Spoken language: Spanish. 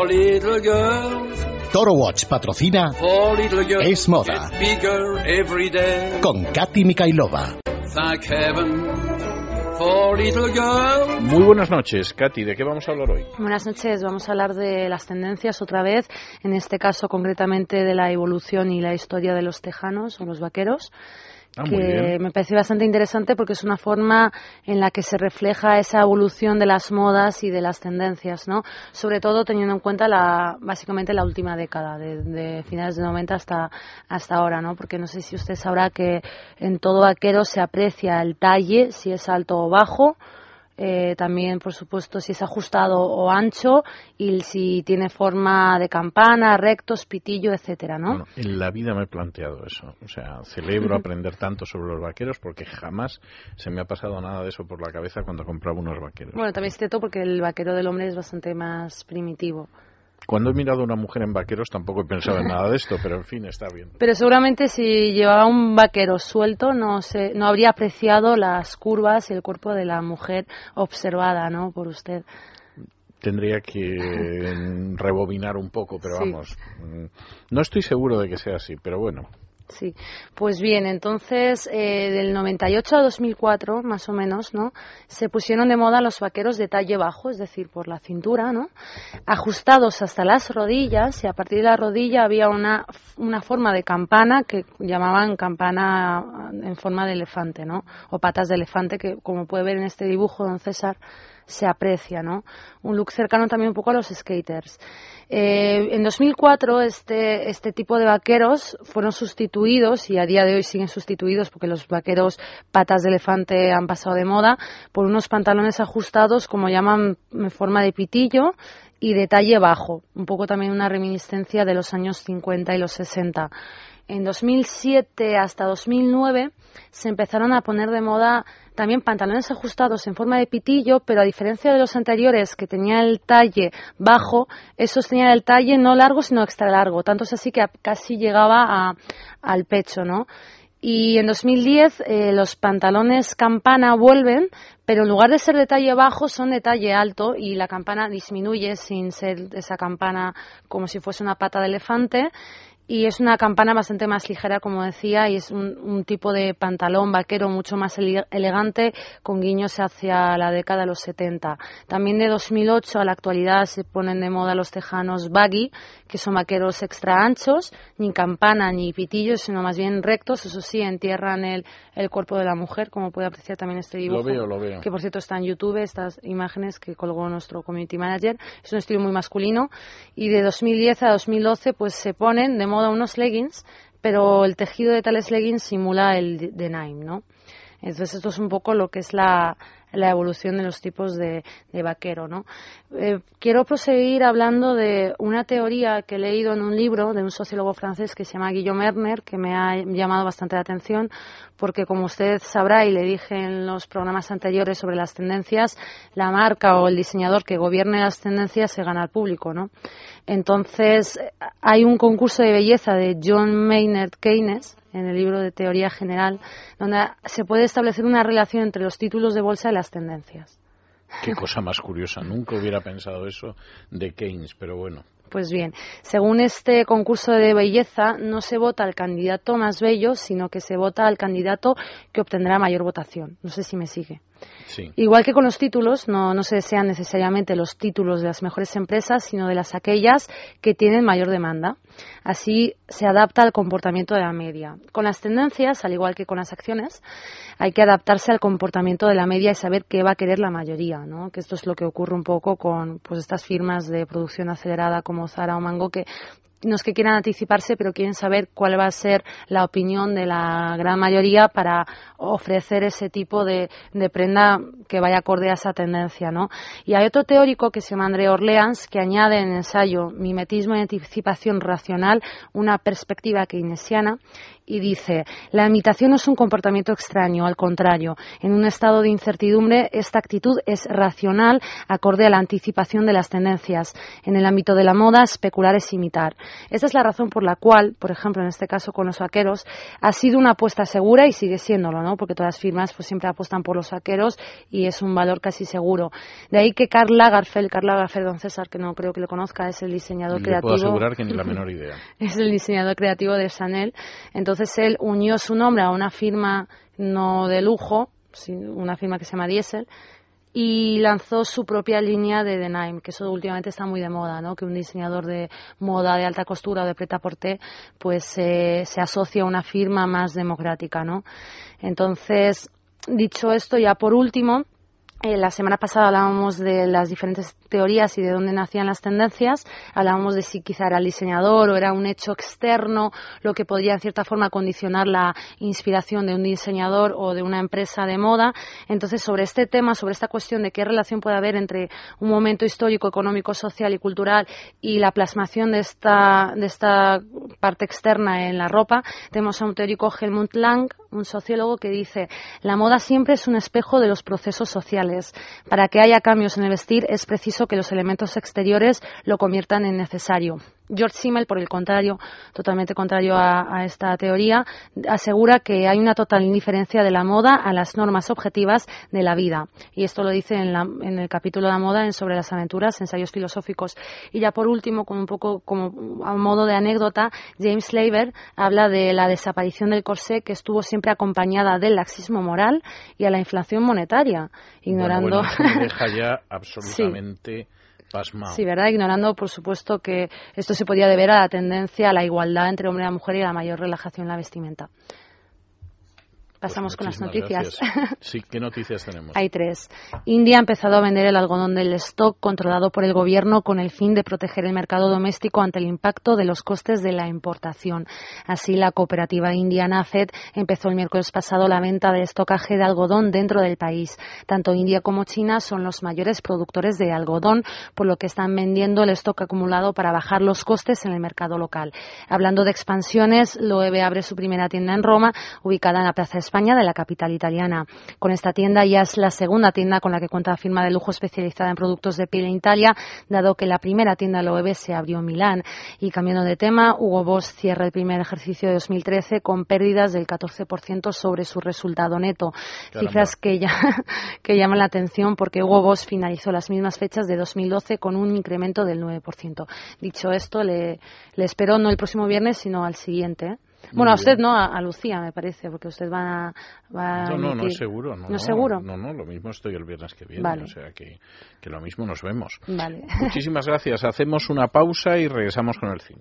For little girls, Toro Watch patrocina for little girls, Es moda. get bigger every day. con Katy Mikailova. Thank heaven for little girls. Muy buenas noches, Katy. ¿De qué vamos a hablar hoy? Buenas noches, vamos a hablar de las tendencias otra vez, en este caso concretamente de la evolución y la historia de los tejanos o los vaqueros. Ah, que me parece bastante interesante porque es una forma en la que se refleja esa evolución de las modas y de las tendencias, ¿no? Sobre todo teniendo en cuenta la, básicamente la última década, de, de finales de 90 hasta, hasta ahora, ¿no? Porque no sé si usted sabrá que en todo vaquero se aprecia el talle, si es alto o bajo, eh, también, por supuesto, si es ajustado o ancho y si tiene forma de campana, rectos, pitillo, etcétera, ¿no? Bueno, en la vida me he planteado eso. O sea, celebro aprender tanto sobre los vaqueros porque jamás se me ha pasado nada de eso por la cabeza cuando compraba unos vaqueros. Bueno, también es cierto porque el vaquero del hombre es bastante más primitivo. Cuando he mirado a una mujer en vaqueros tampoco he pensado en nada de esto, pero en fin, está bien. Pero seguramente si llevaba un vaquero suelto no se, no habría apreciado las curvas y el cuerpo de la mujer observada, ¿no? Por usted. Tendría que rebobinar un poco, pero Sí. vamos, mm, no estoy seguro de que sea así, pero bueno. Sí, pues bien, entonces eh, del 98 a 2004, más o menos, ¿no? Se pusieron de moda los vaqueros de talle bajo, es decir, por la cintura, ¿no? Ajustados hasta las rodillas y a partir de la rodilla había una, una forma de campana que llamaban campana en forma de elefante, ¿no? O patas de elefante que, como puede ver en este dibujo, don César, se aprecia, ¿no? Un look cercano también un poco a los skaters. Eh, en 2004 este, este tipo de vaqueros fueron sustituidos y a día de hoy siguen sustituidos porque los vaqueros patas de elefante han pasado de moda por unos pantalones ajustados como llaman en forma de pitillo y de talle bajo, un poco también una reminiscencia de los años 50 y los 60. En 2007 hasta 2009 se empezaron a poner de moda también pantalones ajustados en forma de pitillo, pero a diferencia de los anteriores que tenía el talle bajo, esos tenían el talle no largo sino extra largo, tanto es así que casi llegaba a- al pecho, ¿no? Y en 2010 eh, los pantalones campana vuelven, pero en lugar de ser de talle bajo son de talle alto y la campana disminuye sin ser esa campana como si fuese una pata de elefante. Y es una campana bastante más ligera, como decía, y es un, un tipo de pantalón vaquero mucho más ele- elegante, con guiños hacia la década de los 70. También de 2008 a la actualidad se ponen de moda los tejanos baggy, que son vaqueros extra anchos, ni campana ni pitillos, sino más bien rectos, eso sí, entierran el, el cuerpo de la mujer, como puede apreciar también este dibujo. Lo veo, lo veo. Que por cierto está en YouTube, estas imágenes que colgó nuestro community manager. Es un estilo muy masculino. Y de 2010 a 2012 pues se ponen de moda unos leggings, pero el tejido de tales leggings simula el denim, ¿no? Entonces esto es un poco lo que es la, la evolución de los tipos de, de vaquero, ¿no? Eh, quiero proseguir hablando de una teoría que he leído en un libro de un sociólogo francés que se llama Guillaume Erner, que me ha llamado bastante la atención, porque como usted sabrá y le dije en los programas anteriores sobre las tendencias, la marca o el diseñador que gobierne las tendencias se gana al público, ¿no? Entonces, hay un concurso de belleza de John Maynard Keynes en el libro de Teoría General, donde se puede establecer una relación entre los títulos de bolsa y las tendencias. Qué cosa más curiosa. Nunca hubiera pensado eso de Keynes, pero bueno. Pues bien, según este concurso de belleza, no se vota al candidato más bello, sino que se vota al candidato que obtendrá mayor votación. No sé si me sigue. Igual que con los títulos, no, no se desean necesariamente los títulos de las mejores empresas, sino de las aquellas que tienen mayor demanda. Así se adapta al comportamiento de la media. Con las tendencias, al igual que con las acciones, hay que adaptarse al comportamiento de la media y saber qué va a querer la mayoría, ¿no? Que esto es lo que ocurre un poco con pues estas firmas de producción acelerada como Zara o Mango que no es que quieran anticiparse, pero quieren saber cuál va a ser la opinión de la gran mayoría para ofrecer ese tipo de, prenda que vaya acorde a esa tendencia, ¿no? Y hay otro teórico que se llama André Orleans que añade en ensayo Mimetismo y anticipación racional una perspectiva keynesiana y dice, la imitación no es un comportamiento extraño, al contrario, en un estado de incertidumbre esta actitud es racional, acorde a la anticipación de las tendencias. En el ámbito de la moda, especular es imitar. Esta es la razón por la cual, por ejemplo, en este caso con los vaqueros, ha sido una apuesta segura y sigue siéndolo, ¿no? Porque todas las firmas pues siempre apuestan por los vaqueros y es un valor casi seguro. De ahí que Karl Lagerfeld, Karl Lagerfeld, don César, que no creo que lo conozca, es el diseñador Le creativo. puedo asegurar que ni la menor idea. es el diseñador creativo de Chanel. Entonces él unió su nombre a una firma no de lujo, una firma que se llama Diesel, y lanzó su propia línea de denim, que eso últimamente está muy de moda, ¿no? Que un diseñador de moda de alta costura o de prêt-à-porter pues eh, se asocia a una firma más democrática, ¿no? Entonces, dicho esto, ya por último, eh, la semana pasada hablábamos de las diferentes teorías y de dónde nacían las tendencias. Hablábamos de si quizá era el diseñador o era un hecho externo lo que podría en cierta forma condicionar la inspiración de un diseñador o de una empresa de moda. Entonces, sobre este tema, sobre esta cuestión de qué relación puede haber entre un momento histórico, económico, social y cultural y la plasmación de esta, de esta parte externa en la ropa, tenemos a un teórico Helmut Lang, un sociólogo que dice la moda siempre es un espejo de los procesos sociales. Para que haya cambios en el vestir es preciso que los elementos exteriores lo conviertan en necesario. George Simmel, por el contrario, totalmente contrario a, a, esta teoría, asegura que hay una total indiferencia de la moda a las normas objetivas de la vida. Y esto lo dice en, la, en el capítulo de la moda en sobre las aventuras, ensayos filosóficos. Y ya por último, con un poco como a modo de anécdota, James Slaver habla de la desaparición del corsé que estuvo siempre acompañada del laxismo moral y a la inflación monetaria, ignorando. Bueno, bueno, deja ya absolutamente. Sí Sí, ¿verdad? Ignorando, por supuesto, que esto se podía deber a la tendencia a la igualdad entre hombre y mujer y a la mayor relajación en la vestimenta. Pasamos pues con las noticias. Gracias. Sí, ¿qué noticias tenemos? Hay tres. India ha empezado a vender el algodón del stock controlado por el gobierno con el fin de proteger el mercado doméstico ante el impacto de los costes de la importación. Así, la cooperativa indiana FED empezó el miércoles pasado la venta de estocaje de algodón dentro del país. Tanto India como China son los mayores productores de algodón, por lo que están vendiendo el stock acumulado para bajar los costes en el mercado local. Hablando de expansiones, Loewe abre su primera tienda en Roma, ubicada en la Plaza España de la capital italiana. Con esta tienda ya es la segunda tienda con la que cuenta la firma de lujo especializada en productos de piel en Italia, dado que la primera tienda Loewe se abrió en Milán. Y cambiando de tema, Hugo Boss cierra el primer ejercicio de 2013 con pérdidas del 14% sobre su resultado neto. Caramba. Cifras que, ya, que llaman la atención porque Hugo Boss finalizó las mismas fechas de 2012 con un incremento del 9%. Dicho esto, le, le espero no el próximo viernes, sino al siguiente. Bueno, a usted no, a, a, Lucía me parece, porque usted va, a, va no, no, no es seguro. No, ¿No es seguro? No, no, lo mismo estoy el viernes que viene. Vale. O sea que, que lo mismo nos vemos. Vale. Muchísimas gracias. Hacemos una pausa y regresamos con el cine.